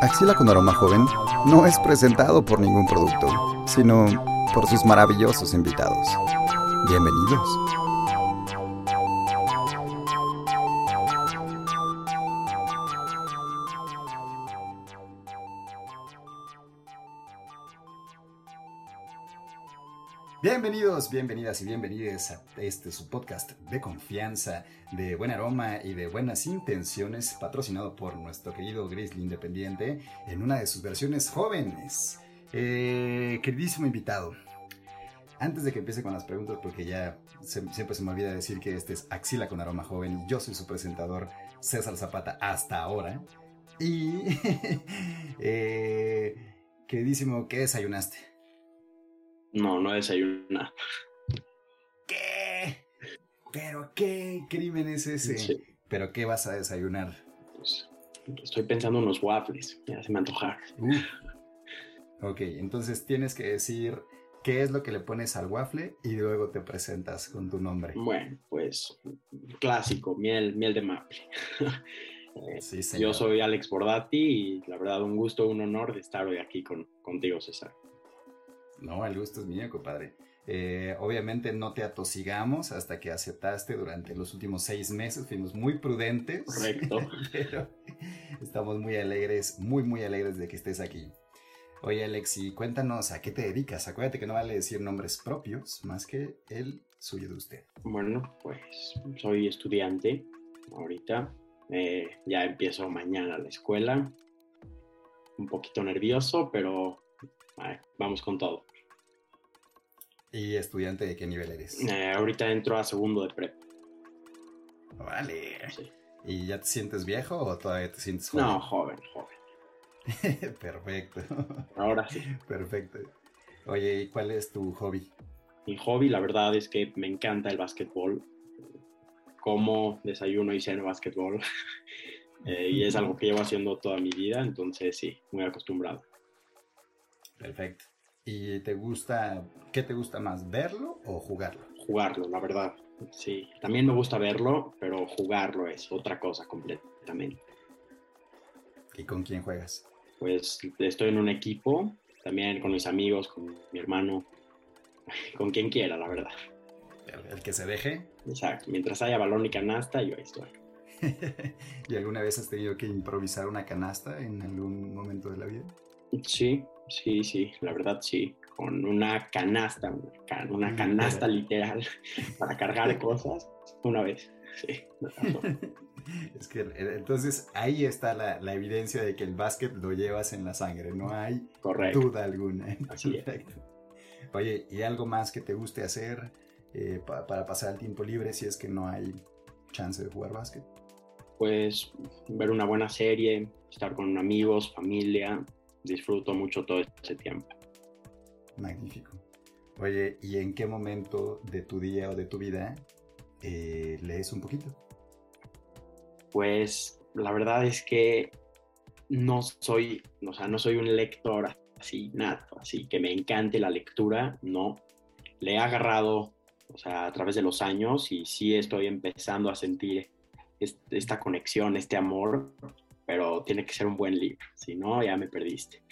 Axila con aroma joven no es presentado por ningún producto, sino por sus maravillosos invitados. Bienvenidos. Bienvenidos, bienvenidas y bienvenidos a este su podcast de confianza, de buen aroma y de buenas intenciones, patrocinado por nuestro querido Grizzly Independiente en una de sus versiones jóvenes. Eh, queridísimo invitado, antes de que empiece con las preguntas, porque ya siempre se me olvida decir que este es Axila con aroma joven yo soy su presentador César Zapata hasta ahora. Y, eh, queridísimo, ¿qué desayunaste? No, no desayuna. ¿Qué? ¿Pero qué crimen es ese? ¿Pero qué vas a desayunar? Pues, estoy pensando en unos waffles, ya se me antojaron. Ok, entonces tienes que decir qué es lo que le pones al waffle y luego te presentas con tu nombre. Bueno, pues clásico, miel, miel de maple. sí, Yo soy Alex Bordati y la verdad un gusto, un honor de estar hoy aquí con, contigo, César. No, el gusto es mío, compadre. Eh, obviamente no te atosigamos hasta que aceptaste durante los últimos seis meses, fuimos muy prudentes. Correcto. pero estamos muy alegres, muy, muy alegres de que estés aquí. Oye, Alexi, cuéntanos a qué te dedicas. Acuérdate que no vale decir nombres propios más que el suyo de usted. Bueno, pues soy estudiante ahorita. Eh, ya empiezo mañana la escuela. Un poquito nervioso, pero vamos con todo. ¿Y estudiante de qué nivel eres? Eh, ahorita entro a segundo de prep. Vale. ¿Y ya te sientes viejo o todavía te sientes joven? No, joven, joven. Perfecto. Ahora sí. Perfecto. Oye, ¿y cuál es tu hobby? Mi hobby, la verdad, es que me encanta el básquetbol. Como desayuno y ceno básquetbol. Eh, y es algo que llevo haciendo toda mi vida, entonces sí, muy acostumbrado. Perfecto. ¿Y te gusta, qué te gusta más, verlo o jugarlo? Jugarlo, la verdad. Sí, también me gusta verlo, pero jugarlo es otra cosa completamente. ¿Y con quién juegas? Pues estoy en un equipo, también con mis amigos, con mi hermano, con quien quiera, la verdad. El, que se deje. Exacto, mientras haya balón y canasta, yo ahí estoy. ¿Y alguna vez has tenido que improvisar una canasta en algún momento de la vida? Sí, Sí, sí, la verdad sí, con una canasta, una, canasta literal para cargar cosas una vez. Sí, es que entonces ahí está la, evidencia de que el básquet lo llevas en la sangre, no hay duda alguna. Así Oye, ¿y algo más que te guste hacer eh, para pasar el tiempo libre si es que no hay chance de jugar básquet? Pues ver una buena serie, estar con amigos, familia, disfruto mucho todo ese tiempo. Magnífico. Oye, ¿y en qué momento de tu día o de tu vida eh, lees un poquito? Pues la verdad es que no soy, o sea, no soy un lector así nato, así que me encante la lectura, no. Le he agarrado, o sea, a través de los años y sí estoy empezando a sentir esta conexión, este amor pero tiene que ser un buen libro, si no, ya me perdiste.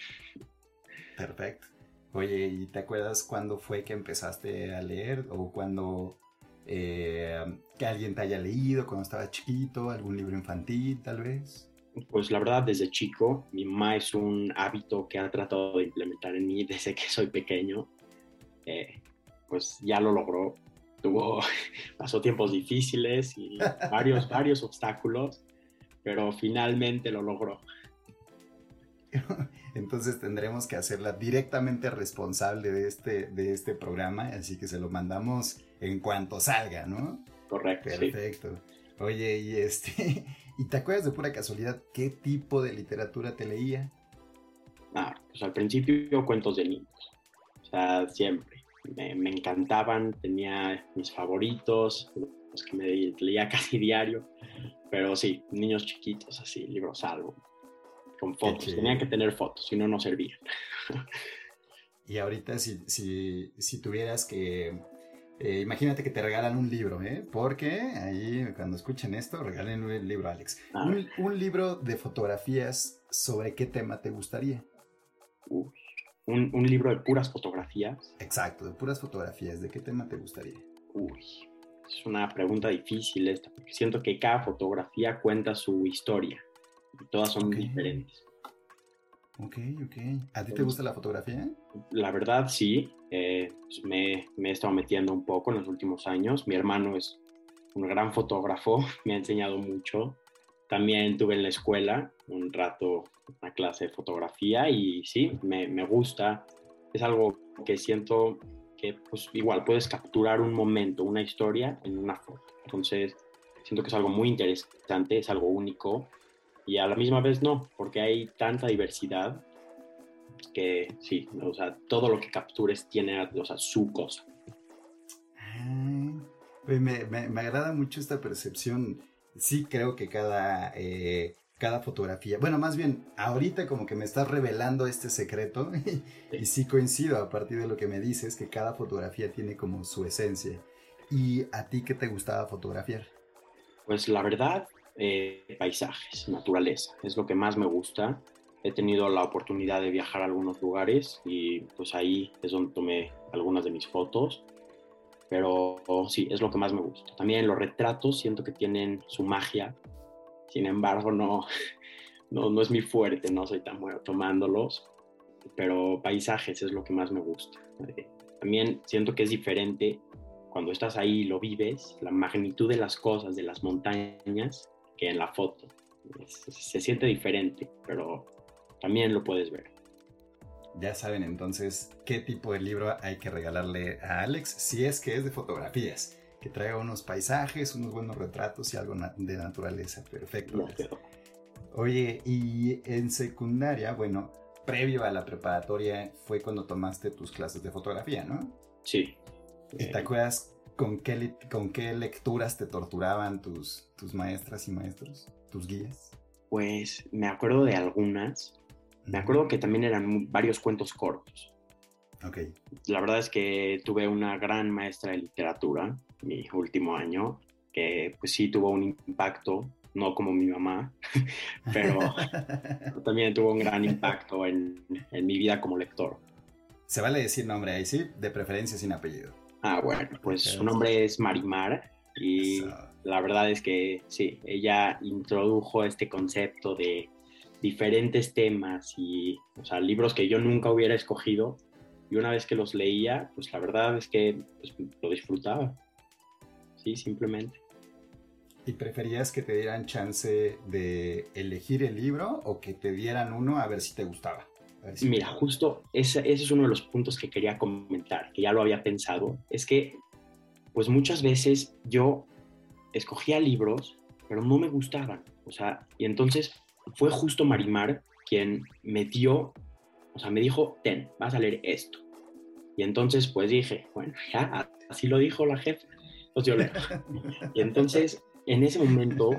Perfecto. Oye, ¿y te acuerdas cuándo fue que empezaste a leer o cuando eh, que alguien te haya leído cuando estaba chiquito, algún libro infantil tal vez? Pues la verdad, desde chico, mi mamá es un hábito que ha tratado de implementar en mí desde que soy pequeño. Eh, pues ya lo logró. Tuvo, pasó tiempos difíciles y varios, varios obstáculos, pero finalmente lo logró. Entonces tendremos que hacerla directamente responsable de este, de este programa, así que se lo mandamos en cuanto salga, ¿no? Correcto. Perfecto. Oye, y este, ¿y te acuerdas de pura casualidad qué tipo de literatura te leía? Ah, pues al principio cuentos de niños. O sea, siempre. Me, me encantaban, tenía mis favoritos, los que me leía casi diario. Pero sí, niños chiquitos, así, libros algo, con fotos. Tenían que tener fotos, si no, no servían. y ahorita, si, si, si tuvieras que eh, imagínate que te regalan un libro, ¿eh? Porque ahí cuando escuchen esto, regalen un libro, Alex. Ah. Un, un libro de fotografías, ¿sobre qué tema te gustaría? Uy, un, un libro de puras fotografías. Exacto, de puras fotografías, ¿de qué tema te gustaría? Uy, es una pregunta difícil esta, porque siento que cada fotografía cuenta su historia y todas son Ok. diferentes. Ok, ok. ¿A ti te gusta la fotografía? La verdad, sí, eh, pues me, me he estado metiendo un poco en los últimos años. Mi hermano es un gran fotógrafo, me ha enseñado mucho. También tuve en la escuela un rato una clase de fotografía y sí, me, me gusta. Es algo que siento que pues igual puedes capturar un momento, una historia en una foto. Entonces, siento que es algo muy interesante, es algo único y a la misma vez no, porque hay tanta diversidad que sí, o sea, todo lo que captures tiene o sea, su cosa. Oye, me, me- me agrada mucho esta percepción. Sí creo que cada, eh, cada fotografía, bueno, más bien, ahorita como que me estás revelando este secreto y sí coincido a partir de lo que me dices, que cada fotografía tiene como su esencia. ¿Y a ti qué te gustaba fotografiar? Pues la verdad, eh, paisajes, naturaleza, es lo que más me gusta. He tenido la oportunidad de viajar a algunos lugares y pues ahí es donde tomé algunas de mis fotos. Pero sí, es lo que más me gusta. También los retratos siento que tienen su magia. Sin embargo, no, no, no es mi fuerte, no soy tan bueno tomándolos. Pero paisajes es lo que más me gusta. Eh, También siento que es diferente cuando estás ahí y lo vives, la magnitud de las cosas, de las montañas, que en la foto. Se siente diferente, pero también lo puedes ver. Ya saben entonces qué tipo de libro hay que regalarle a Alex si es que es de fotografías. Que traiga unos paisajes, unos buenos retratos y algo na- de naturaleza. Perfecto. Oye, y en secundaria, bueno, previo a la preparatoria fue cuando tomaste tus clases de fotografía, ¿no? sí. ¿Y Eh, te acuerdas con qué, con qué lecturas te torturaban tus, tus maestras y maestros, tus guías? pues me acuerdo de algunas. Me acuerdo que también eran varios cuentos cortos. Ok. La verdad es que tuve una gran maestra de literatura mi último año, que pues sí tuvo un impacto, no como mi mamá, pero también tuvo un gran impacto en, en mi vida como lector. Se vale decir nombre ahí, sí, de preferencia sin apellido. Ah, bueno, pues su nombre es Marimar y Eso. la verdad es que sí, ella introdujo este concepto de diferentes temas y, o sea, libros que yo nunca hubiera escogido y una vez que los leía, pues la verdad es que pues, lo disfrutaba. Sí, simplemente. ¿Y preferías que te dieran chance de elegir el libro o que te dieran uno a ver si te gustaba? Si Mira, te- justo ese, ese es uno de los puntos que quería comentar, que ya lo había pensado, es que pues muchas veces yo escogía libros, pero no me gustaban, o sea, y entonces fue justo Marimar quien me dio, o sea, me dijo, ten, vas a leer esto. Y entonces pues dije, bueno, ya, así lo dijo la jefa, pues yo leo. Y entonces, en ese momento,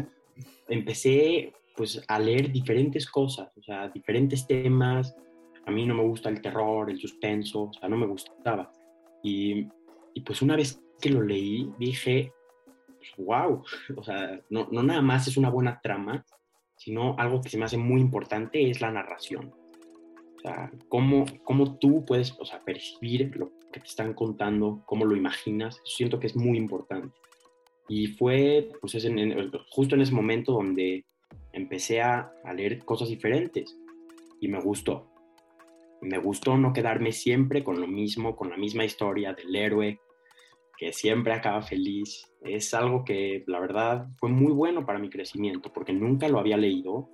empecé pues a leer diferentes cosas, o sea, diferentes temas. A mí no me gusta el terror, el suspenso, o sea, no me gustaba. Y, y pues una vez que lo leí, dije, wow, o sea, no, no nada más es una buena trama, sino algo que se me hace muy importante es la narración. O sea, cómo, cómo tú puedes o sea, percibir lo que te están contando, cómo lo imaginas, siento que es muy importante. Y fue pues, justo en ese momento donde empecé a, a leer cosas diferentes y me gustó. Me gustó no quedarme siempre con lo mismo, con la misma historia del héroe que siempre acaba feliz. Es algo que la verdad fue muy bueno para mi crecimiento porque nunca lo había leído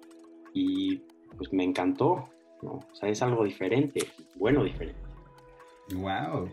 y pues me encantó. ¿no? O sea, es algo diferente, bueno diferente. Wow,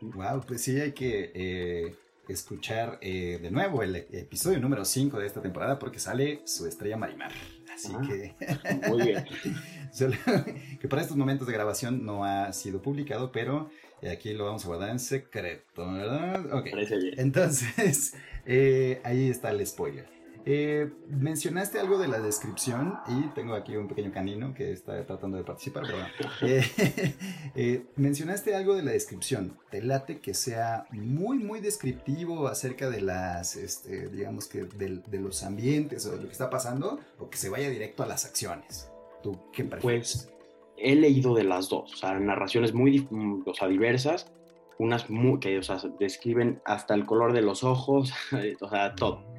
wow, pues sí hay que eh, escuchar eh, de nuevo el episodio número 5 de esta temporada porque sale su estrella Marimar. Así Ah. que, Muy bien. solo- que para estos momentos de grabación no ha sido publicado, pero eh, aquí lo vamos a guardar en secreto, ¿verdad? Ok. Parece bien. Entonces, eh, ahí está el spoiler. Eh, mencionaste algo de la descripción y tengo aquí un pequeño canino que está tratando de participar, ¿verdad? Eh, eh, mencionaste algo de la descripción. Te late que sea muy, muy descriptivo acerca de las, este, digamos que de, de, los ambientes o de lo que está pasando o que se vaya directo a las acciones. ¿Tú qué prefieres? Pues he leído de las dos, o sea, narraciones muy o sea, diversas, unas muy, que o sea, describen hasta el color de los ojos, o sea, todo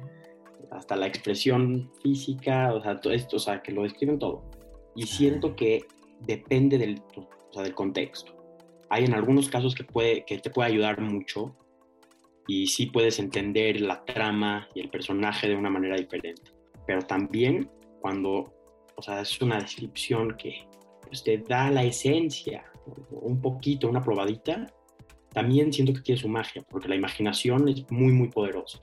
hasta la expresión física, o sea, todo esto, o sea, que lo describen todo. Y siento que depende del, o sea, del contexto. Hay en algunos casos que, puede, que te puede ayudar mucho y sí puedes entender la trama y el personaje de una manera diferente. Pero también cuando, o sea, es una descripción que pues, te da la esencia, un poquito, una probadita, también siento que tiene su magia, porque la imaginación es muy, muy poderosa.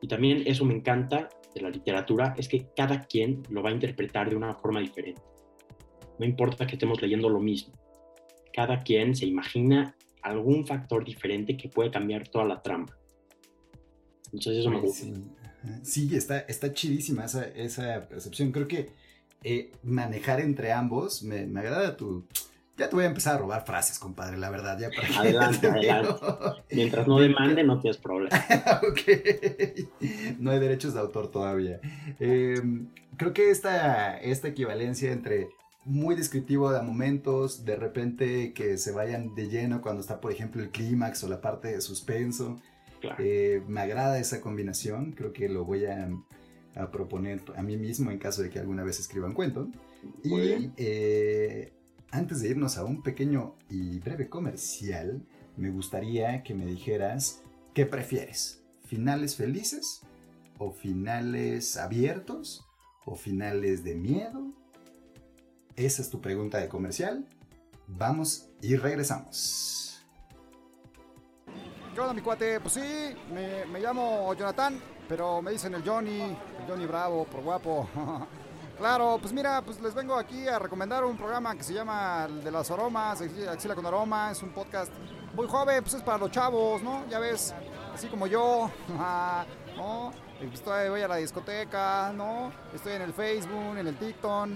Y también eso me encanta de la literatura, es que cada quien lo va a interpretar de una forma diferente. No importa que estemos leyendo lo mismo. Cada quien se imagina algún factor diferente que puede cambiar toda la trama. Entonces eso me gusta. Sí, está, está chidísima esa, esa percepción. Creo que eh, manejar entre ambos me, me agrada tu, ya te voy a empezar a robar frases, compadre, la verdad. Ya para adelante, adelante. Mientras no demande, no tienes problema. ok. No hay derechos de autor todavía. Em, creo que esta, esta equivalencia entre muy descriptivo de momentos, de repente que se vayan de lleno cuando está, por ejemplo, el clímax o la parte de suspenso. Eh, me agrada esa combinación. Creo que lo voy a, proponer a mí mismo en caso de que alguna vez escriba un cuento. y eh, antes de irnos a un pequeño y breve comercial, me gustaría que me dijeras qué prefieres, finales felices o finales abiertos o finales de miedo. Esa es tu pregunta de comercial. Vamos y regresamos. ¿Qué onda, mi cuate? Pues sí, me, llamo Jonathan, pero me dicen el Johnny, el Johnny Bravo, por guapo. Claro, pues mira, pues les vengo aquí a recomendar un programa que se llama El de las Aromas, Axila con Aroma, es un podcast muy joven, pues es para los chavos, ¿no? Ya ves, así como yo, ¿no? Estoy, voy a la discoteca, ¿no? Estoy en el Facebook, en el TikTok,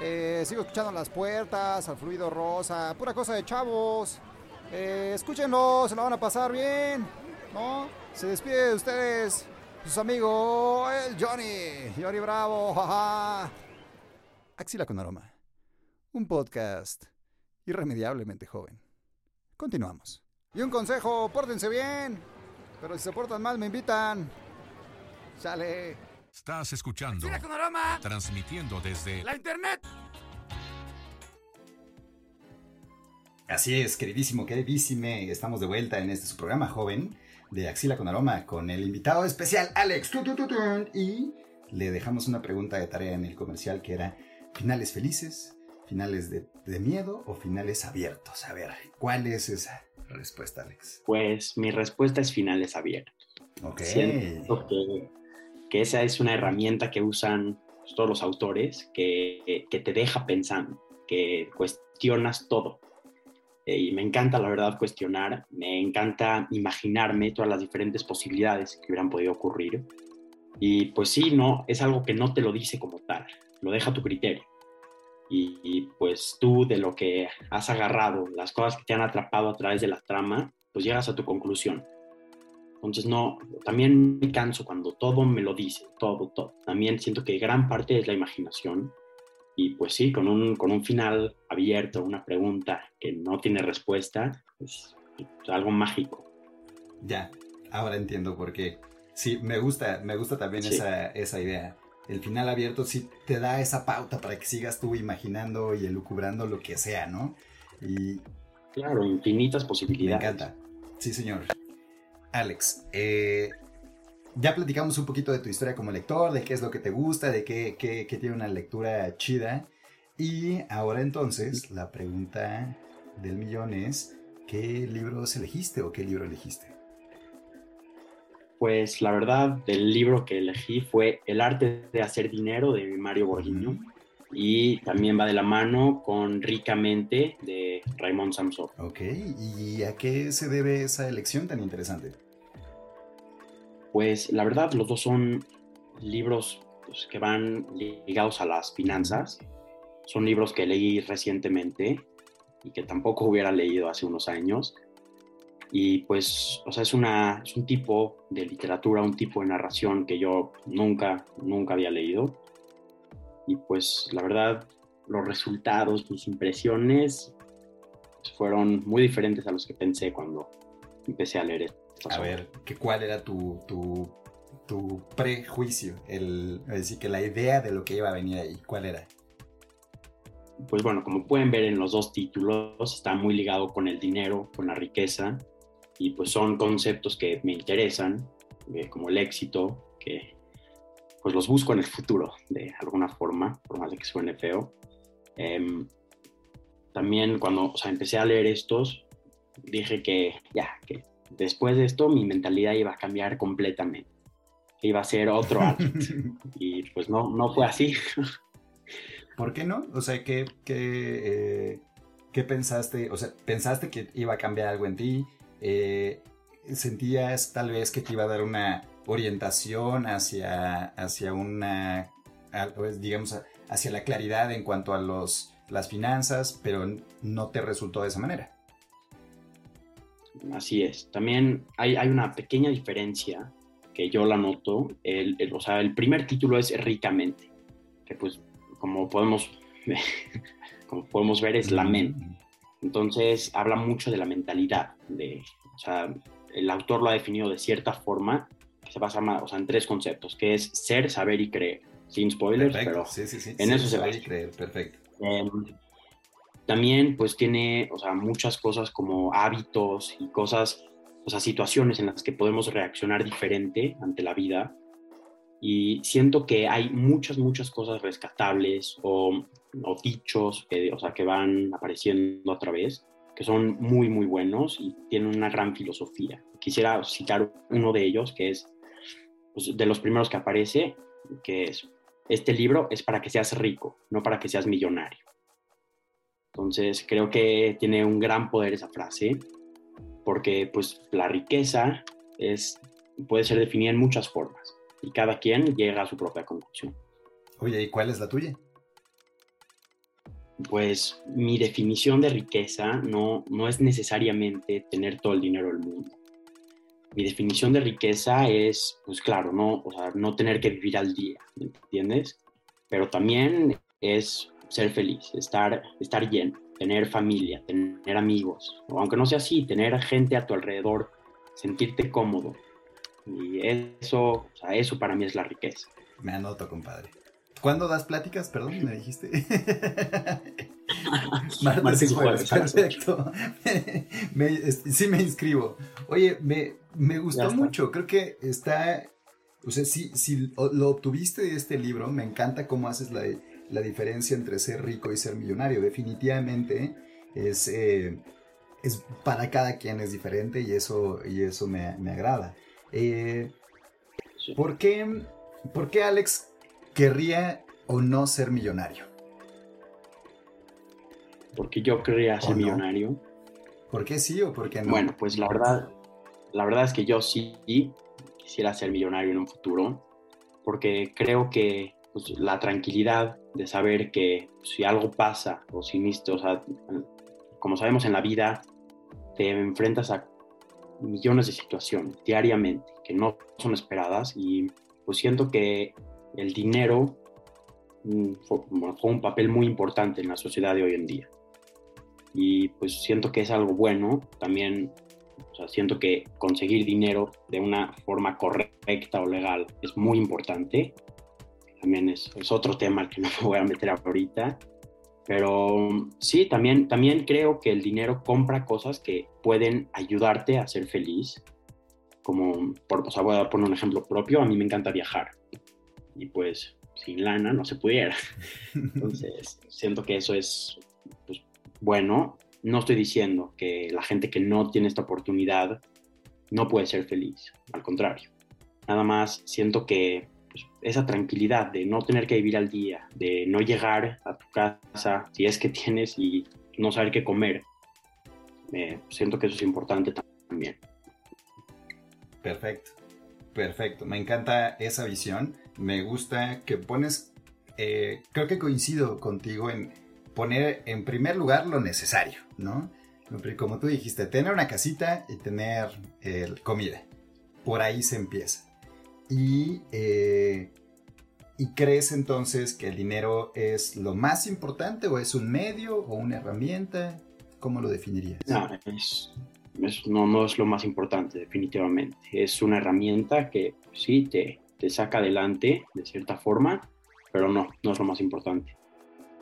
eh, sigo escuchando las puertas, al fluido rosa, pura cosa de chavos. Eh, escúchenlo, se la van a pasar bien, ¿no? Se despide de ustedes sus amigos, el Johnny, Johnny Bravo, jaja. Axila con aroma. Un podcast irremediablemente joven. Continuamos. Y un consejo, pórtense bien. Pero si se portan mal, me invitan. Sale. Estás escuchando. Axila con aroma. Transmitiendo desde la internet. Así es, queridísimo, queridísime. Estamos de vuelta en este su programa joven de Axila con Aroma con el invitado especial Alex. Y le dejamos una pregunta de tarea en el comercial que era finales felices, finales de, miedo o finales abiertos. A ver, ¿cuál es esa respuesta, Alex? Pues mi respuesta es finales abiertos. Ok. Siento que, que esa es una herramienta que usan todos los autores que, que te deja pensando, que cuestionas todo eh, y me encanta, la verdad, cuestionar, me encanta imaginarme todas las diferentes posibilidades que hubieran podido ocurrir. Y pues sí, no, es algo que no te lo dice como tal, lo deja a tu criterio. Y, pues tú de lo que has agarrado, las cosas que te han atrapado a través de la trama, pues llegas a tu conclusión. Entonces no, también me canso cuando todo me lo dice, todo, todo. También siento que gran parte es la imaginación y pues sí, con un, con un final abierto, una pregunta que no tiene respuesta, es, algo mágico. Ya, ahora entiendo por qué. Sí, me gusta, me gusta también esa, esa idea. El final abierto sí te da esa pauta para que sigas tú imaginando y elucubrando lo que sea, ¿no? Y... Claro, infinitas posibilidades. Me encanta. Sí, señor. Alex, eh, ya platicamos un poquito de tu historia como lector, de qué es lo que te gusta, de qué, qué, qué tiene una lectura chida. Y ahora entonces, la pregunta del millón es, ¿qué libros elegiste o qué libro elegiste? Pues la verdad, el libro que elegí fue El arte de hacer dinero de Mario Borghino. Y también va de la mano con Ricamente de Raymond Samson. Ok, ¿y a qué se debe esa elección tan interesante? Pues la verdad los dos son libros pues, que van ligados a las finanzas. Son libros que leí recientemente y que tampoco hubiera leído hace unos años. Y pues, o sea, es, una, es un tipo de literatura, un tipo de narración que yo nunca, nunca había leído. Y pues, la verdad, los resultados, mis impresiones fueron muy diferentes a los que pensé cuando empecé a leer. A ver, ¿cuál era tu, tu, tu prejuicio? El, es decir, que la idea de lo que iba a venir ahí, ¿cuál era? Pues bueno, como pueden ver en los dos títulos, está muy ligado con el dinero, con la riqueza, y pues son conceptos que me interesan, eh, como el éxito, que pues los busco en el futuro de alguna forma, por más de que suene feo. Em, también cuando o sea, empecé a leer estos, dije que ya, que después de esto mi mentalidad iba a cambiar completamente, iba a ser otro y pues no, no fue así. ¿Por qué no? O sea, ¿qué, qué, eh, ¿qué pensaste? O sea, ¿pensaste que iba a cambiar algo en ti? Eh, ¿Sentías tal vez que te iba a dar una orientación hacia, hacia una, pues, digamos, hacia la claridad en cuanto a los, las finanzas, pero no te resultó de esa manera? Así es. También hay, hay una pequeña diferencia que yo la noto. El, o sea, el primer título es Ricamente, que pues como podemos, como podemos ver es la mente. Entonces habla mucho de la mentalidad. De, o sea, el autor lo ha definido de cierta forma que se basa o sea, en tres conceptos, que es ser, saber y creer. Sin spoilers, pero sí, sí, sí. en eso se saber y creer, perfecto. Em, también pues tiene, o sea, muchas cosas como hábitos y cosas, o sea, situaciones en las que podemos reaccionar diferente ante la vida. Y siento que hay muchas, muchas cosas rescatables o, dichos que, o sea, que van apareciendo a través, que son muy, muy buenos y tienen una gran filosofía. Quisiera citar uno de ellos, que es pues, de los primeros que aparece, que es, este libro es para que seas rico, no para que seas millonario. Entonces creo que tiene un gran poder esa frase, porque pues la riqueza es, puede ser definida en muchas formas y cada quien llega a su propia conclusión. Oye, ¿y cuál es la tuya? Pues mi definición de riqueza no, no es necesariamente tener todo el dinero del mundo. Mi definición de riqueza es, pues claro, no, o sea, no tener que vivir al día, ¿me entiendes? Pero también es ser feliz, estar, estar lleno, tener familia, tener amigos, o aunque no sea así, tener gente a tu alrededor, sentirte cómodo. Y eso, o sea, eso para mí es la riqueza. Me anoto, compadre. ¿Cuándo das pláticas? Perdón, me dijiste. Martes, y jueves. Perfecto. sí me inscribo. Oye, me, me gustó mucho. Creo que está. O sea, si, si lo obtuviste de este libro, me encanta cómo haces la, la diferencia entre ser rico y ser millonario. Definitivamente es, eh, es para cada quien es diferente y eso, y eso me, agrada. Eh, ¿por, qué, ¿Por qué Alex querría o no ser millonario? Porque yo querría ser millonario. ¿Por qué sí o por qué no? Bueno, pues la verdad, la verdad es que yo sí quisiera ser millonario en un futuro, porque creo que pues, la tranquilidad de saber que si algo pasa o si o sea, como sabemos en la vida, te enfrentas a millones de situaciones diariamente que no son esperadas y pues siento que el dinero mm, juega un papel muy importante en la sociedad de hoy en día. Y pues siento que es algo bueno, también o sea, siento que conseguir dinero de una forma correcta o legal es muy importante también es, es, otro tema al que no me voy a meter ahorita. Pero sí, también, también creo que el dinero compra cosas que pueden ayudarte a ser feliz. Como, por, o sea, voy a poner un ejemplo propio, a mí me encanta viajar. Y pues sin lana no se pudiera. Entonces, siento que eso es pues, bueno. No estoy diciendo que la gente que no tiene esta oportunidad no puede ser feliz. Al contrario. Nada más siento que esa tranquilidad de no tener que vivir al día, de no llegar a tu casa si es que tienes y no saber qué comer. siento que eso es importante también. Perfecto. Perfecto, me encanta esa visión. Me gusta que pones, eh, creo que coincido contigo en poner en primer lugar lo necesario, ¿no? Como tú dijiste, tener una casita y tener comida. Por ahí se empieza. Y, eh, ¿Y crees entonces que el dinero es lo más importante o es un medio o una herramienta? ¿Cómo lo definirías? No, es, no, no es lo más importante, definitivamente. Es una herramienta que sí te, te saca adelante de cierta forma, pero no, no es lo más importante.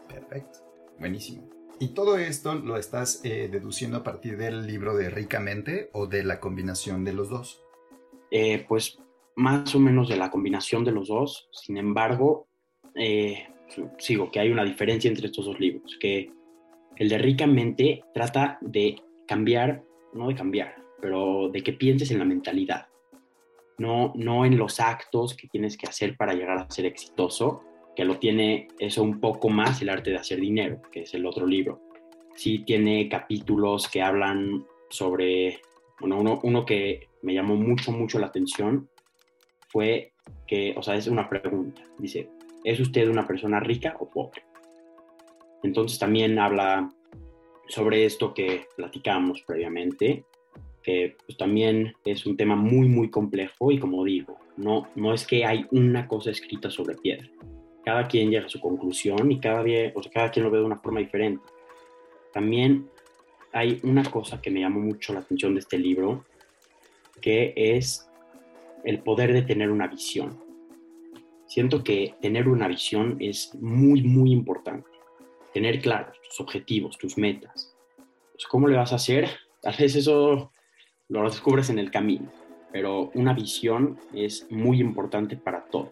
Perfecto, buenísimo. ¿Y todo esto lo estás eh, deduciendo a partir del libro de Ricamente o de la combinación de los dos? Eh, pues más o menos de la combinación de los dos. Sin embargo, eh, sigo que hay una diferencia entre estos dos libros, que el de Ricamente trata de cambiar no de cambiar, pero de que pienses en la mentalidad, no, no en los actos que tienes que hacer para llegar a ser exitoso, que lo tiene eso un poco más el arte de hacer dinero, que es el otro libro. Sí tiene capítulos que hablan sobre, bueno, uno, uno que me llamó mucho, mucho la atención fue que, o sea, es una pregunta, dice, ¿es usted una persona rica o pobre? Entonces también habla sobre esto que platicamos previamente, que pues, también es un tema muy, muy complejo y como digo, no, no es que hay una cosa escrita sobre piedra. Cada quien llega a su conclusión y cada, o sea, cada quien lo ve de una forma diferente. También hay una cosa que me llamó mucho la atención de este libro, que es el poder de tener una visión. Siento que tener una visión es muy, muy importante tener claros tus objetivos, tus metas. Pues, ¿Cómo le vas a hacer? Tal vez eso lo descubres en el camino, pero una visión es muy importante para todo.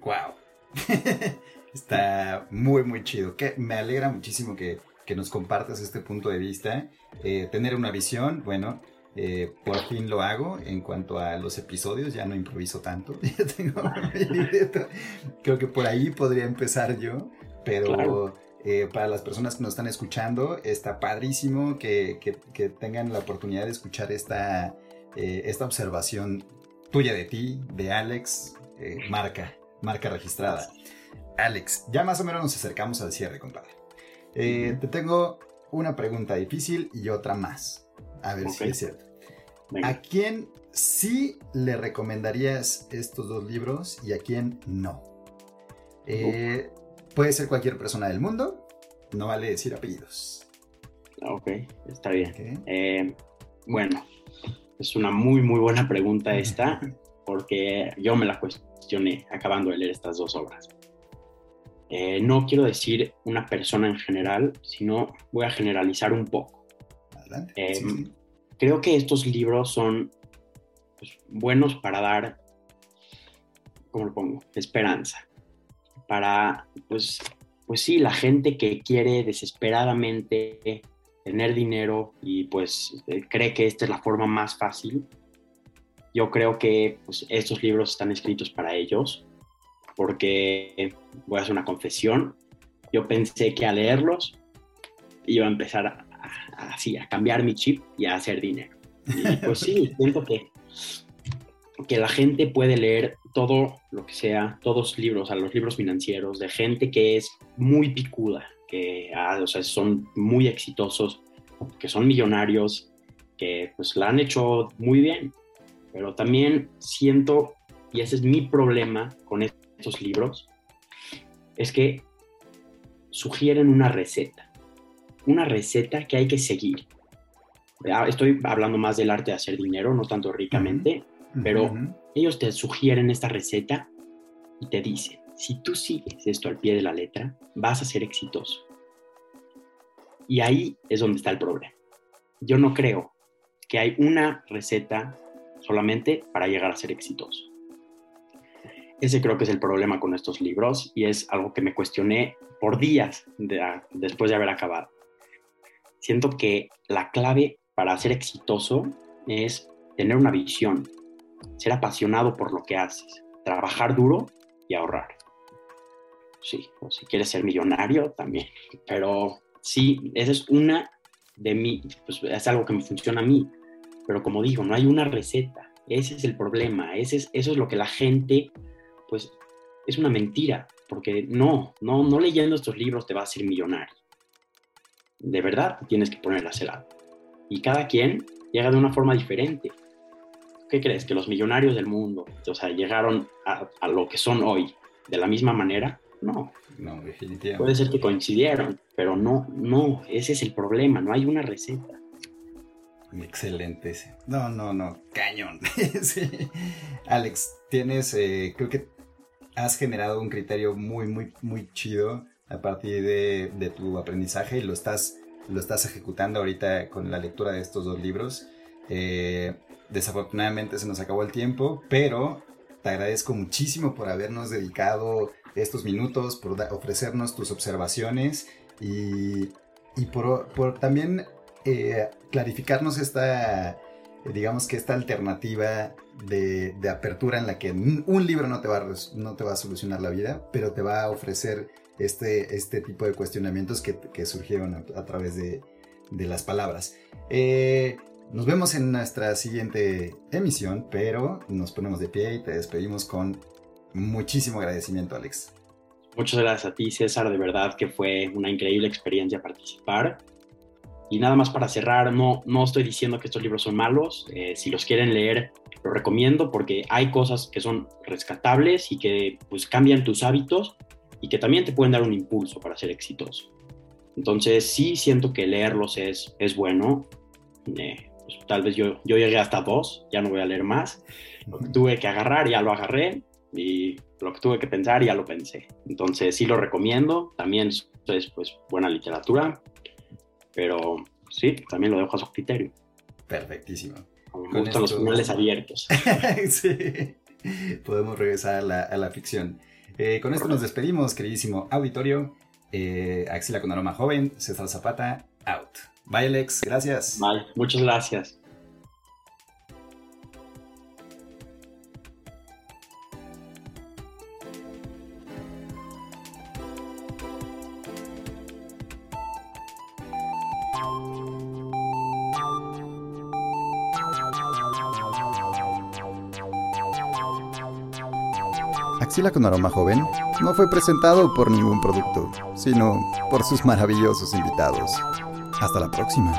Wow. Está muy, muy chido. Que me alegra muchísimo que, que nos compartas este punto de vista. Eh, tener una visión, bueno, eh, por fin lo hago en cuanto a los episodios, ya no improviso tanto, ya tengo Creo que por ahí podría empezar yo, pero eh, para las personas que nos están escuchando, está padrísimo que, que, tengan la oportunidad de escuchar esta, eh, esta observación tuya de ti, de Alex, marca, marca registrada. Alex, ya más o menos nos acercamos al cierre, compadre. Te tengo una pregunta difícil y otra más. A ver si es cierto. ¿A quién sí le recomendarías estos dos libros y a quién no? Eh, puede ser cualquier persona del mundo, no vale decir apellidos. Ok, está bien. Eh, bueno, es una muy, muy buena pregunta esta, porque yo me la cuestioné acabando de leer estas dos obras. Eh, no quiero decir una persona en general, sino voy a generalizar un poco. Em, creo que estos libros son pues, buenos para dar, ¿cómo lo pongo? Esperanza. Para, pues, pues sí, la gente que quiere desesperadamente tener dinero y pues eh, cree que esta es la forma más fácil. Yo creo que pues, estos libros están escritos para ellos, porque voy a hacer una confesión. Yo pensé que al leerlos iba a empezar así, a cambiar mi chip y a hacer dinero. Y pues sí, siento que, que la gente puede leer todo lo que sea, todos los libros, a los libros financieros, de gente que es muy picuda, que ah, o sea, son muy exitosos, que son millonarios, que pues la han hecho muy bien. Pero también siento, y ese es mi problema con estos libros, es que sugieren una receta una receta que hay que seguir. Estoy hablando más del arte de hacer dinero, no tanto ricamente, pero ellos te sugieren esta receta y te dicen, si tú sigues esto al pie de la letra, vas a ser exitoso. Y ahí es donde está el problema. Yo no creo que hay una receta solamente para llegar a ser exitoso. Ese creo que es el problema con estos libros y es algo que me cuestioné por días después de haber acabado siento que la clave para ser exitoso es tener una visión, ser apasionado por lo que haces, trabajar duro y ahorrar. Sí, o si quieres ser millonario también, pero sí, esa es una de mí, pues es algo que me funciona a mí, pero como digo, no hay una receta, ese es el problema, ese es, eso es lo que la gente, pues, es una mentira, porque no, no, no leyendo estos libros te vas a ser millonario. De verdad tienes que poner a hacer algo. Y cada quien llega de una forma diferente. ¿Qué crees? ¿Que los millonarios del mundo, o sea, llegaron a, a lo que son hoy de la misma manera? No. No, definitivamente. Puede ser que coincidieron, pero no, no, ese es el problema, no hay una receta. Excelente ese. No, no, no, cañón. sí. Alex, tienes, eh, creo que has generado un criterio muy, muy, muy chido a partir de, de, tu aprendizaje y lo estás, lo estás ejecutando ahorita con la lectura de estos dos libros. Eh, desafortunadamente se nos acabó el tiempo, pero te agradezco muchísimo por habernos dedicado estos minutos, por ofrecernos tus observaciones y, y por, por, también eh, clarificarnos esta, digamos que esta alternativa de, de, apertura en la que un libro no te, va no te va a solucionar la vida, pero te va a ofrecer este, este tipo de cuestionamientos que, que surgieron a, a, través de, de las palabras. Eh, nos vemos en nuestra siguiente emisión, pero nos ponemos de pie y te despedimos con muchísimo agradecimiento, Alex. Muchas gracias a ti, César. De verdad que fue una increíble experiencia participar. Y nada más para cerrar, no, no estoy diciendo que estos libros son malos. Eh, si los quieren leer, lo recomiendo porque hay cosas que son rescatables y que pues cambian tus hábitos y que también te pueden dar un impulso para ser exitoso. Entonces sí siento que leerlos es, es bueno. Eh, pues, tal vez yo, yo llegué hasta dos, ya no voy a leer más. Lo que tuve que agarrar, ya lo agarré y lo que tuve que pensar, ya lo pensé. Entonces sí lo recomiendo, también es pues buena literatura, pero sí, también lo dejo a su criterio. Perfectísimo. Me gustan los finales abiertos. sí, podemos regresar a la, a la ficción. Eh, con esto nos despedimos, queridísimo auditorio. Eh, Axila con aroma joven, César Zapata, out. Bye Alex, gracias. Vale, muchas gracias. Axila con aroma joven no fue presentado por ningún producto, sino por sus maravillosos invitados. Hasta la próxima.